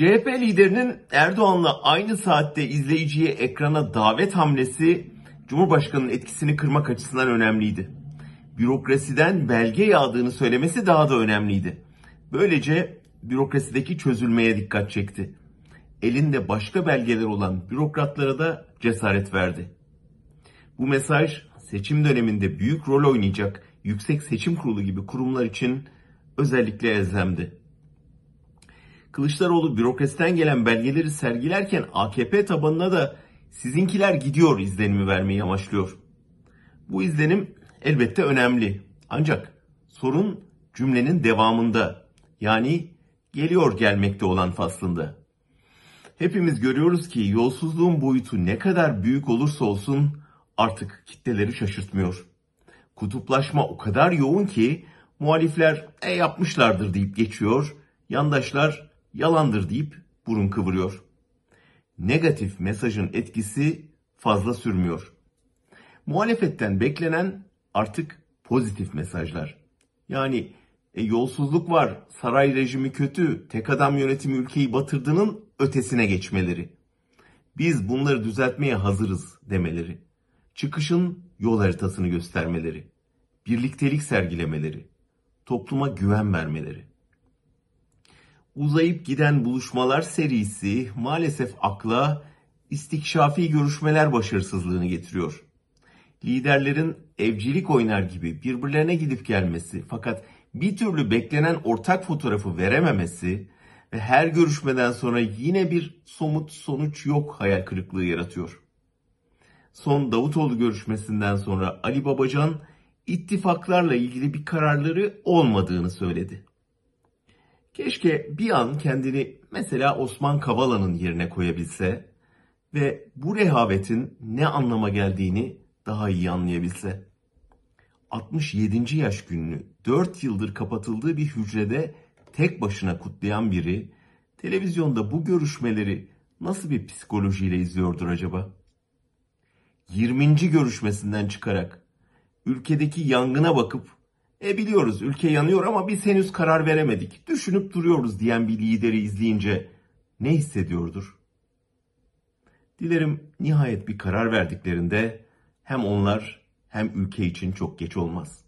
CHP liderinin Erdoğan'la aynı saatte izleyiciye ekrana davet hamlesi Cumhurbaşkanı'nın etkisini kırmak açısından önemliydi. Bürokrasiden belge yağdığını söylemesi daha da önemliydi. Böylece bürokrasideki çözülmeye dikkat çekti. Elinde başka belgeler olan bürokratlara da cesaret verdi. Bu mesaj seçim döneminde büyük rol oynayacak Yüksek Seçim Kurulu gibi kurumlar için özellikle elzemdi. Kılıçdaroğlu bürokrasiden gelen belgeleri sergilerken AKP tabanına da sizinkiler gidiyor izlenimi vermeyi amaçlıyor. Bu izlenim elbette önemli. Ancak sorun cümlenin devamında. Yani geliyor gelmekte olan faslında. Hepimiz görüyoruz ki yolsuzluğun boyutu ne kadar büyük olursa olsun artık kitleleri şaşırtmıyor. Kutuplaşma o kadar yoğun ki muhalifler e yapmışlardır deyip geçiyor, yandaşlar yalandır deyip burun kıvırıyor. Negatif mesajın etkisi fazla sürmüyor. Muhalefetten beklenen artık pozitif mesajlar. Yani e, yolsuzluk var, saray rejimi kötü, tek adam yönetimi ülkeyi batırdığının ötesine geçmeleri. Biz bunları düzeltmeye hazırız demeleri. Çıkışın yol haritasını göstermeleri. Birliktelik sergilemeleri. Topluma güven vermeleri. Uzayıp giden buluşmalar serisi maalesef akla istikşafi görüşmeler başarısızlığını getiriyor. Liderlerin evcilik oynar gibi birbirlerine gidip gelmesi fakat bir türlü beklenen ortak fotoğrafı verememesi ve her görüşmeden sonra yine bir somut sonuç yok hayal kırıklığı yaratıyor. Son Davutoğlu görüşmesinden sonra Ali Babacan ittifaklarla ilgili bir kararları olmadığını söyledi. Keşke bir an kendini mesela Osman Kavala'nın yerine koyabilse ve bu rehavetin ne anlama geldiğini daha iyi anlayabilse. 67. yaş gününü 4 yıldır kapatıldığı bir hücrede tek başına kutlayan biri televizyonda bu görüşmeleri nasıl bir psikolojiyle izliyordur acaba? 20. görüşmesinden çıkarak ülkedeki yangına bakıp e biliyoruz ülke yanıyor ama biz henüz karar veremedik. Düşünüp duruyoruz diyen bir lideri izleyince ne hissediyordur? Dilerim nihayet bir karar verdiklerinde hem onlar hem ülke için çok geç olmaz.